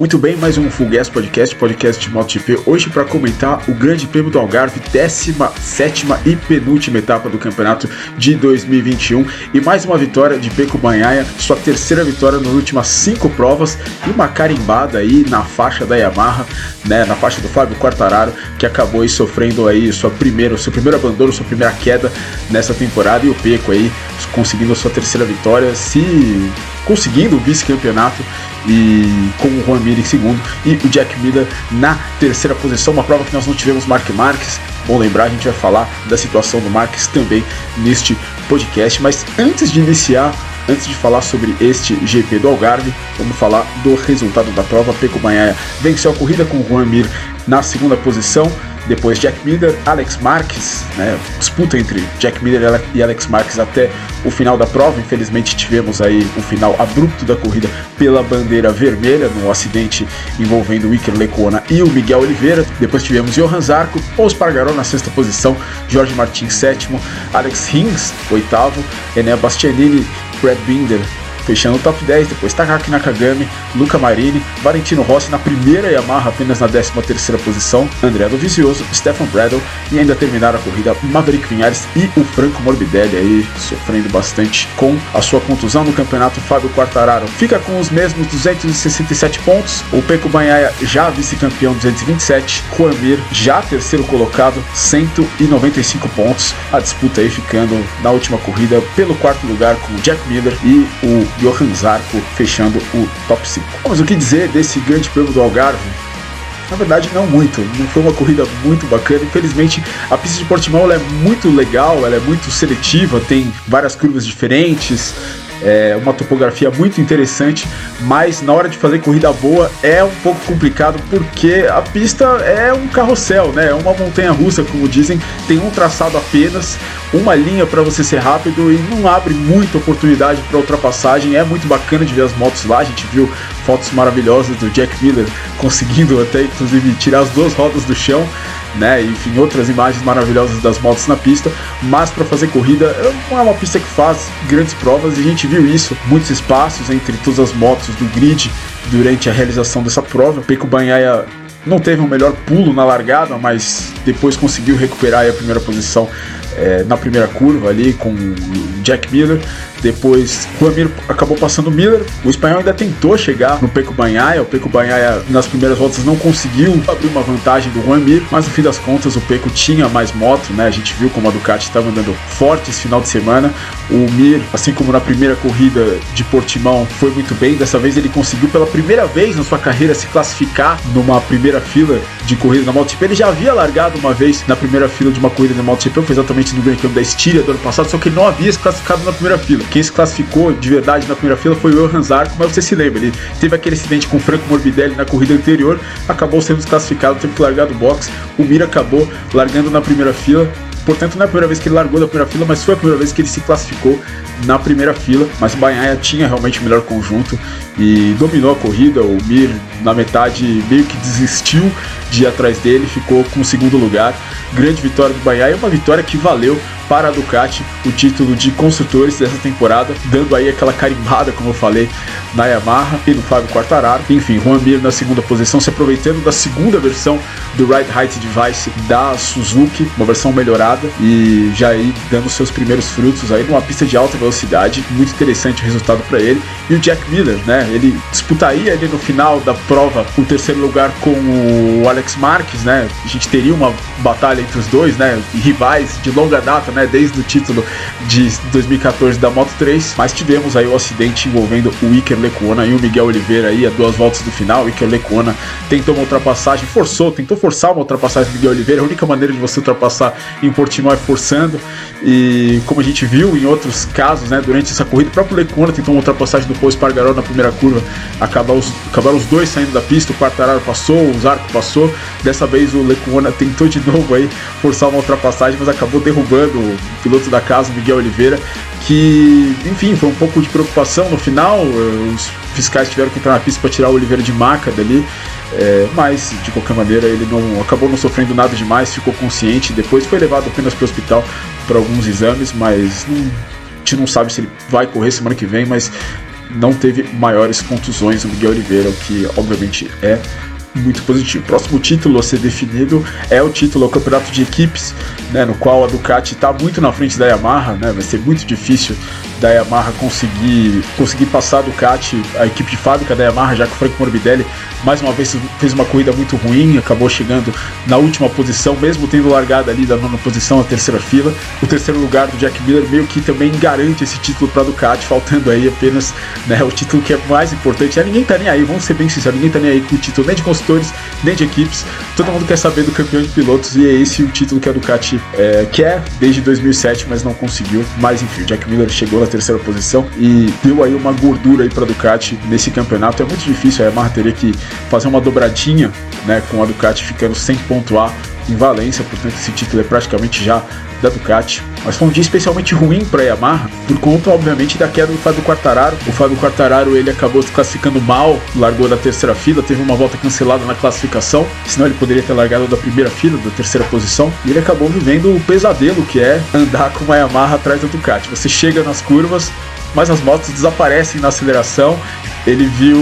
Muito bem, mais um Full Gas Podcast, podcast MotoGP, hoje para comentar o Grande Prêmio do Algarve, 17 e penúltima etapa do campeonato de 2021 e mais uma vitória de Peco Banhaia, sua terceira vitória nas últimas cinco provas e uma carimbada aí na faixa da Yamaha, né, na faixa do Fábio Quartararo, que acabou aí sofrendo aí sua primeira, seu primeiro abandono, sua primeira queda nessa temporada. E o Peco aí conseguindo a sua terceira vitória, se conseguindo o vice-campeonato e com o Juan Mir em segundo e o Jack Miller na terceira posição, uma prova que nós não tivemos Mark Marques. Bom lembrar, a gente vai falar da situação do Marques também neste podcast, mas antes de iniciar, antes de falar sobre este GP do Algarve, vamos falar do resultado da prova. Peco Banhaia venceu a corrida com o Juan Mir na segunda posição. Depois Jack Miller, Alex Marques, né, disputa entre Jack Miller e Alex Marques até o final da prova. Infelizmente tivemos aí o final abrupto da corrida pela bandeira vermelha no acidente envolvendo o Iker Lecuona e o Miguel Oliveira. Depois tivemos Johan Zarco, Paul Spargaró na sexta posição, Jorge Martins sétimo, Alex Rins oitavo, Enea Bastianini, Brad Binder fechando o top 10, depois Takaki Nakagami, Luca Marini, Valentino Rossi na primeira Yamaha apenas na 13 terceira posição, André Dovizioso, Stefan Bradle e ainda terminaram a corrida Maverick Vinhares e o Franco Morbidelli aí sofrendo bastante com a sua contusão no campeonato, Fábio Quartararo fica com os mesmos 267 pontos, o Peco Banhaia já vice-campeão 227, Juan Mir já terceiro colocado 195 pontos, a disputa aí ficando na última corrida pelo quarto lugar com Jack Miller e o Johan Zarco fechando o top 5. Mas o que dizer desse grande prêmio do Algarve? Na verdade, não muito. Não foi uma corrida muito bacana. Infelizmente, a pista de Portimão é muito legal, ela é muito seletiva, tem várias curvas diferentes, é uma topografia muito interessante, mas na hora de fazer corrida boa é um pouco complicado porque a pista é um carrossel, né? É uma montanha russa, como dizem, tem um traçado apenas, uma linha para você ser rápido e não abre muita oportunidade para ultrapassagem. É muito bacana de ver as motos lá, a gente viu fotos maravilhosas do Jack Miller conseguindo até inclusive tirar as duas rodas do chão né? Enfim, outras imagens maravilhosas das motos na pista, mas para fazer corrida não é uma pista que faz grandes provas e a gente viu isso, muitos espaços entre todas as motos do grid durante a realização dessa prova. Peco Banhaia não teve o um melhor pulo na largada, mas depois conseguiu recuperar a primeira posição é, na primeira curva ali com Jack Miller. Depois, Juan acabou passando Miller. O espanhol ainda tentou chegar no Peco Banhaia. O Peco Banhaia, nas primeiras voltas, não conseguiu abrir uma vantagem do Juan Mir, mas no fim das contas, o Peco tinha mais moto, né? A gente viu como a Ducati estava andando forte esse final de semana. O Mir, assim como na primeira corrida de Portimão, foi muito bem. Dessa vez, ele conseguiu pela primeira vez na sua carreira se classificar numa primeira fila de corrida na MotoGP. Ele já havia largado uma vez na primeira fila de uma corrida na MotoGP, foi exatamente no Grande Prêmio da Estíria do ano passado, só que ele não havia se classificado na primeira fila. Quem se classificou de verdade na primeira fila foi o Johan Zarco, mas você se lembra, ele teve aquele acidente com o Franco Morbidelli na corrida anterior, acabou sendo desclassificado, teve que largar do box. O Mir acabou largando na primeira fila, Portanto, não é a primeira vez que ele largou da primeira fila, mas foi a primeira vez que ele se classificou na primeira fila. Mas o Banhaia tinha realmente o melhor conjunto e dominou a corrida. O Mir, na metade, meio que desistiu de ir atrás dele, ficou com o segundo lugar. Grande vitória do Banhaia, uma vitória que valeu para a Ducati o título de construtores dessa temporada, dando aí aquela carimbada, como eu falei, na Yamaha e no Fábio Quartararo. Enfim, Juan Mir na segunda posição, se aproveitando da segunda versão do Ride Height Device da Suzuki, uma versão melhorada e já aí dando seus primeiros frutos aí numa pista de alta velocidade. Muito interessante o resultado para ele. E o Jack Miller, né? Ele disputaria ali no final da prova o terceiro lugar com o Alex Marques, né? A gente teria uma batalha entre os dois, né? Rivais de longa data, né? Né, desde o título de 2014 da Moto 3, mas tivemos aí o acidente envolvendo o Iker Lecuona e o Miguel Oliveira aí a duas voltas do final. O Iker Lecuona tentou uma ultrapassagem, forçou, tentou forçar uma ultrapassagem do Miguel Oliveira. A única maneira de você ultrapassar em Portimão é forçando. E como a gente viu em outros casos, né, durante essa corrida, o próprio Lecuona tentou uma ultrapassagem do Paul Espargaró na primeira curva, acabaram os, acabaram os dois saindo da pista, o Quartararo passou, o Zarco passou. Dessa vez o Lecuona tentou de novo aí forçar uma ultrapassagem, mas acabou derrubando piloto da casa, Miguel Oliveira, que, enfim, foi um pouco de preocupação no final. Eh, os fiscais tiveram que entrar na pista para tirar o Oliveira de maca dali, é, mas de qualquer maneira ele não acabou não sofrendo nada demais, ficou consciente. Depois foi levado apenas para o hospital para alguns exames, mas não, a gente não sabe se ele vai correr semana que vem, mas não teve maiores contusões o Miguel Oliveira, o que obviamente é muito positivo. Próximo título a ser definido é o título ao Campeonato de Equipes, né, no qual a Ducati está muito na frente da Yamaha, né, vai ser muito difícil da Yamaha conseguir, conseguir passar a Ducati, a equipe de fábrica da Yamaha, já que o Franco Morbidelli mais uma vez fez uma corrida muito ruim, acabou chegando na última posição, mesmo tendo largado ali da nona posição, a terceira fila. O terceiro lugar do Jack Miller meio que também garante esse título para a Ducati, faltando aí apenas né, o título que é mais importante. Ninguém tá nem aí, vamos ser bem sinceros, ninguém tá nem aí com o título nem de construtores, nem de equipes. Todo mundo quer saber do campeão de pilotos e é esse o título que a Ducati é, quer desde 2007, mas não conseguiu. Mas enfim, o Jack Miller chegou na terceira posição e deu aí uma gordura aí para Ducati nesse campeonato. É muito difícil, a Yamaha teria que fazer uma dobradinha né, com a Ducati ficando sem pontuar em Valência, portanto esse título é praticamente já da Ducati. Mas foi um dia especialmente ruim para a Yamaha, por conta, obviamente, da queda do Fábio Quartararo. O Fábio Quartararo ele acabou se classificando mal, largou da terceira fila, teve uma volta cancelada na classificação, senão ele poderia ter largado da primeira fila, da terceira posição, e ele acabou vivendo o pesadelo que é andar com uma Yamaha atrás da Ducati. Você chega nas curvas, mas as motos desaparecem na aceleração. Ele viu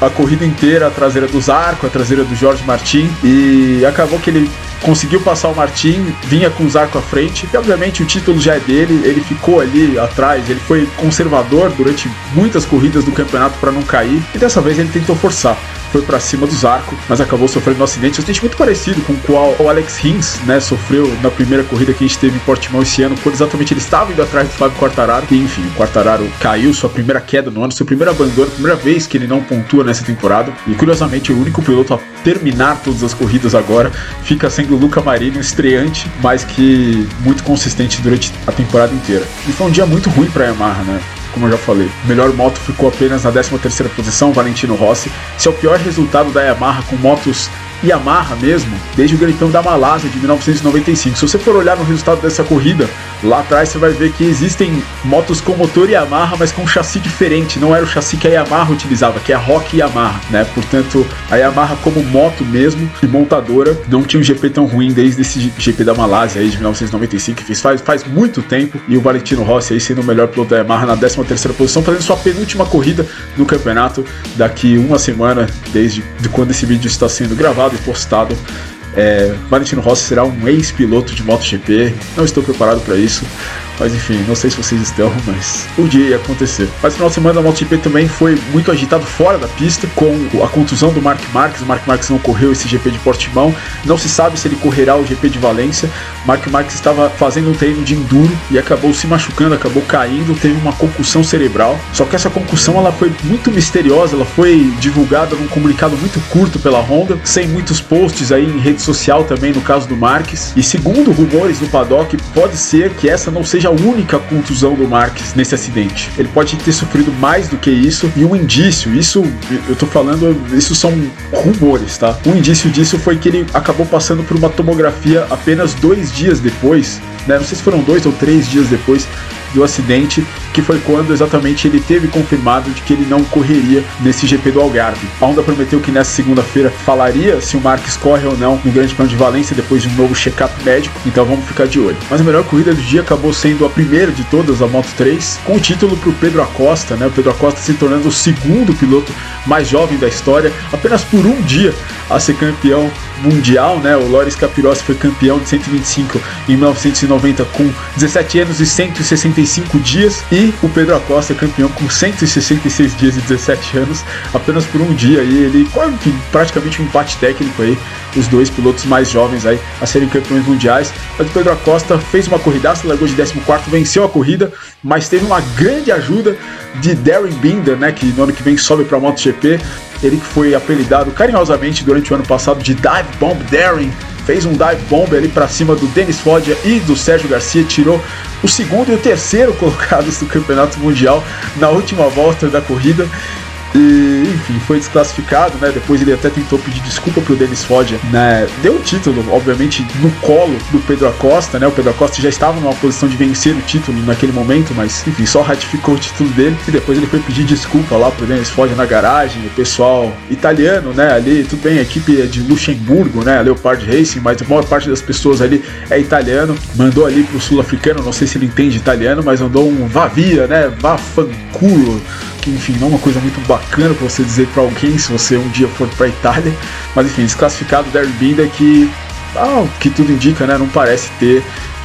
a corrida inteira a traseira do Zarco, a traseira do Jorge Martin, e acabou que ele conseguiu passar o Martin, vinha com o Zarco à frente, e obviamente o título já é dele, ele ficou ali atrás, ele foi conservador durante muitas corridas do campeonato para não cair, e dessa vez ele tentou forçar foi para cima do Zarco, mas acabou sofrendo um acidente. Um acidente muito parecido com o qual o Alex Rins, né, sofreu na primeira corrida que a gente teve em Portimão esse ano, quando exatamente ele estava indo atrás do Fábio Quartararo. E enfim, o Quartararo caiu, sua primeira queda no ano, seu primeiro abandono, primeira vez que ele não pontua nessa temporada. E curiosamente, o único piloto a terminar todas as corridas agora fica sendo o Luca Marini, um estreante, mas que muito consistente durante a temporada inteira. E foi um dia muito ruim para Yamaha, né? como eu já falei. Melhor moto ficou apenas na 13ª posição, Valentino Rossi. Esse é o pior resultado da Yamaha com motos Yamaha mesmo, desde o Grande da Malásia de 1995. Se você for olhar no resultado dessa corrida, lá atrás você vai ver que existem motos com motor Yamaha, mas com chassi diferente. Não era o chassi que a Yamaha utilizava, que é a Rock Yamaha, né? Portanto, a Yamaha como moto mesmo e montadora não tinha um GP tão ruim desde esse GP da Malásia aí de 1995, que faz, faz muito tempo. E o Valentino Rossi aí sendo o melhor piloto da Yamaha na 13 terceira posição, fazendo sua penúltima corrida no campeonato daqui uma semana, desde de quando esse vídeo está sendo gravado e postado. É, Valentino Rossi será um ex-piloto de MotoGP. Não estou preparado para isso. Mas enfim, não sei se vocês estão, mas o dia ia acontecer. Mas no final de semana da MotoGP também foi muito agitado fora da pista, com a contusão do Mark Marques. O Mark Marques não correu esse GP de Portimão. Não se sabe se ele correrá o GP de Valência. Mark Marques estava fazendo um treino de enduro e acabou se machucando, acabou caindo, teve uma concussão cerebral. Só que essa concussão ela foi muito misteriosa, ela foi divulgada num comunicado muito curto pela Honda, sem muitos posts aí em rede social também no caso do Marques. E segundo rumores no paddock, pode ser que essa não seja única contusão do Marques nesse acidente. Ele pode ter sofrido mais do que isso e um indício, isso eu tô falando, isso são rumores, tá? Um indício disso foi que ele acabou passando por uma tomografia apenas dois dias depois, né? Não sei se foram dois ou três dias depois do acidente, que foi quando exatamente ele teve confirmado de que ele não correria nesse GP do Algarve. A Honda prometeu que nessa segunda-feira falaria se o Marques corre ou não no Grande Prêmio de Valência depois de um novo check-up médico, então vamos ficar de olho. Mas a melhor corrida do dia acabou sendo a primeira de todas, a Moto 3, com o título para o Pedro Acosta, né? O Pedro Acosta se tornando o segundo piloto mais jovem da história, apenas por um dia a ser campeão mundial, né? O Loris Capirossi foi campeão de 125 em 1990 com 17 anos e 165 dias e o Pedro Acosta é campeão com 166 dias e 17 anos, apenas por um dia e ele praticamente um empate técnico aí, os dois pilotos mais jovens aí a serem campeões mundiais. Mas o Pedro Acosta fez uma corridaça, largou de 14, venceu a corrida, mas teve uma grande ajuda de Darren Binder, né, que no ano que vem sobe para a MotoGP, ele que foi apelidado carinhosamente durante o ano passado de Dive Bomb Darren, fez um dive bomb ali para cima do Denis Foggia e do Sérgio Garcia, tirou o segundo e o terceiro colocados do Campeonato Mundial na última volta da corrida. E, enfim, foi desclassificado, né? Depois ele até tentou pedir desculpa pro Denis Foggia, né? Deu o título, obviamente, no colo do Pedro Acosta, né? O Pedro Acosta já estava numa posição de vencer o título naquele momento, mas, enfim, só ratificou o título dele. E depois ele foi pedir desculpa lá pro Denis Foggia na garagem, o pessoal italiano, né? Ali, tudo bem, a equipe é de Luxemburgo, né? A Leopard Racing, mas a maior parte das pessoas ali é italiano. Mandou ali pro sul-africano, não sei se ele entende italiano, mas mandou um vá via, né? Vá fanculo que enfim não é uma coisa muito bacana para você dizer para alguém se você um dia for para Itália, mas enfim, desclassificado Darren Binder que, ah, que tudo indica, né, não parece ter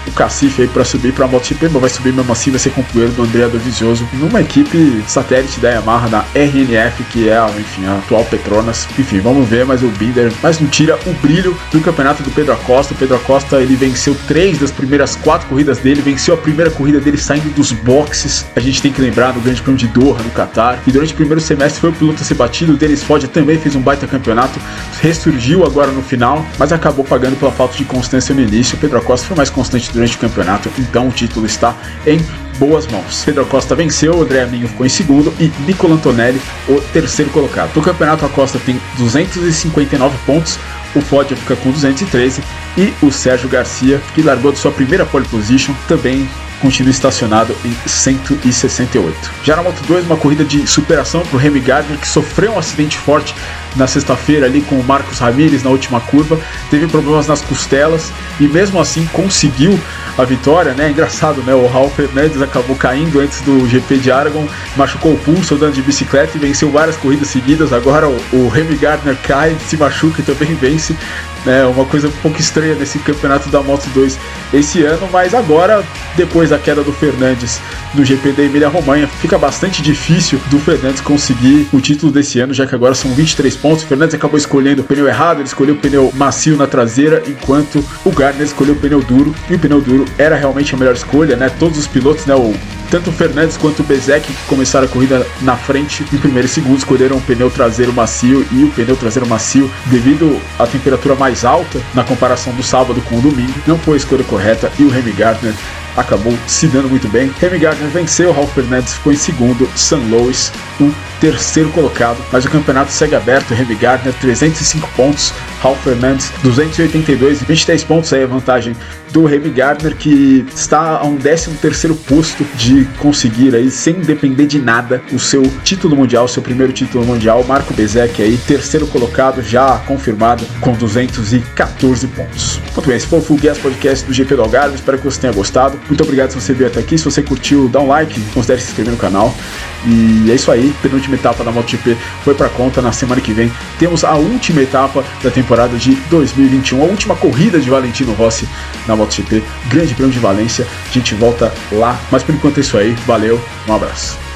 o cacife aí para subir para a MotoGP, mas vai subir mesmo assim, vai ser companheiro do André Dovizioso numa equipe satélite da Yamaha, na RNF, que é enfim, a atual Petronas. Enfim, vamos ver, mas o Binder, mas não tira o brilho do campeonato do Pedro Acosta. O Pedro Acosta ele venceu três das primeiras quatro corridas dele, venceu a primeira corrida dele saindo dos boxes. A gente tem que lembrar no Grande Prêmio de Doha, no Qatar. E durante o primeiro semestre foi o piloto a ser batido. O Denis Foggia também fez um baita campeonato, ressurgiu agora no final, mas acabou pagando pela falta de constância no início. O Pedro Acosta foi mais constante durante o campeonato, então o título está em boas mãos. Pedro Costa venceu, André Aminho ficou em segundo e Nicola Antonelli o terceiro colocado. No campeonato a Costa tem 259 pontos, o Foggia fica com 213 e o Sérgio Garcia, que largou de sua primeira pole position, também continua estacionado em 168. Já na Moto 2, uma corrida de superação para o Remy Gardner, que sofreu um acidente forte na sexta-feira ali com o Marcos Ramírez na última curva, teve problemas nas costelas e mesmo assim conseguiu a vitória, né? Engraçado, né? O Raul Fernandes acabou caindo antes do GP de Aragon, machucou o pulso andando de bicicleta e venceu várias corridas seguidas. Agora o, o Remy Gardner cai, se machuca e também vence. É uma coisa um pouco estranha nesse campeonato da Moto 2 esse ano, mas agora, depois da queda do Fernandes no GP da Emília Romanha, fica bastante difícil do Fernandes conseguir o título desse ano, já que agora são 23 pontos. O Fernandes acabou escolhendo o pneu errado, ele escolheu o pneu macio na traseira, enquanto o Gardner escolheu o pneu duro, e o pneu duro era realmente a melhor escolha, né? Todos os pilotos, né? O tanto o Fernandes quanto o Bezek, que começaram a corrida na frente, em primeiro e segundo, escolheram o pneu traseiro macio e o pneu traseiro macio, devido à temperatura mais alta na comparação do sábado com o domingo, não foi a escolha correta e o Remy Gardner acabou se dando muito bem. Remy Gardner venceu, Ralph Fernandes ficou em segundo, San Louis o terceiro colocado, mas o campeonato segue aberto. Remy Gardner 305 pontos, Ralph Fernandes 282, 23 pontos aí a vantagem do Remy Gardner que está a um 13 terceiro posto de conseguir aí sem depender de nada o seu título mundial, seu primeiro título mundial. Marco Bezek aí terceiro colocado já confirmado com 214 pontos. Muito bem, esse foi o Full Gas Podcast do GP do Algarve. Espero que você tenha gostado. Muito obrigado se você veio até aqui. Se você curtiu, dá um like, considere se inscrever no canal. E é isso aí, penúltima etapa da MotoGP foi para conta. Na semana que vem temos a última etapa da temporada de 2021, a última corrida de Valentino Rossi na MotoGP, Grande Prêmio de Valência. A gente volta lá, mas por enquanto é isso aí. Valeu, um abraço.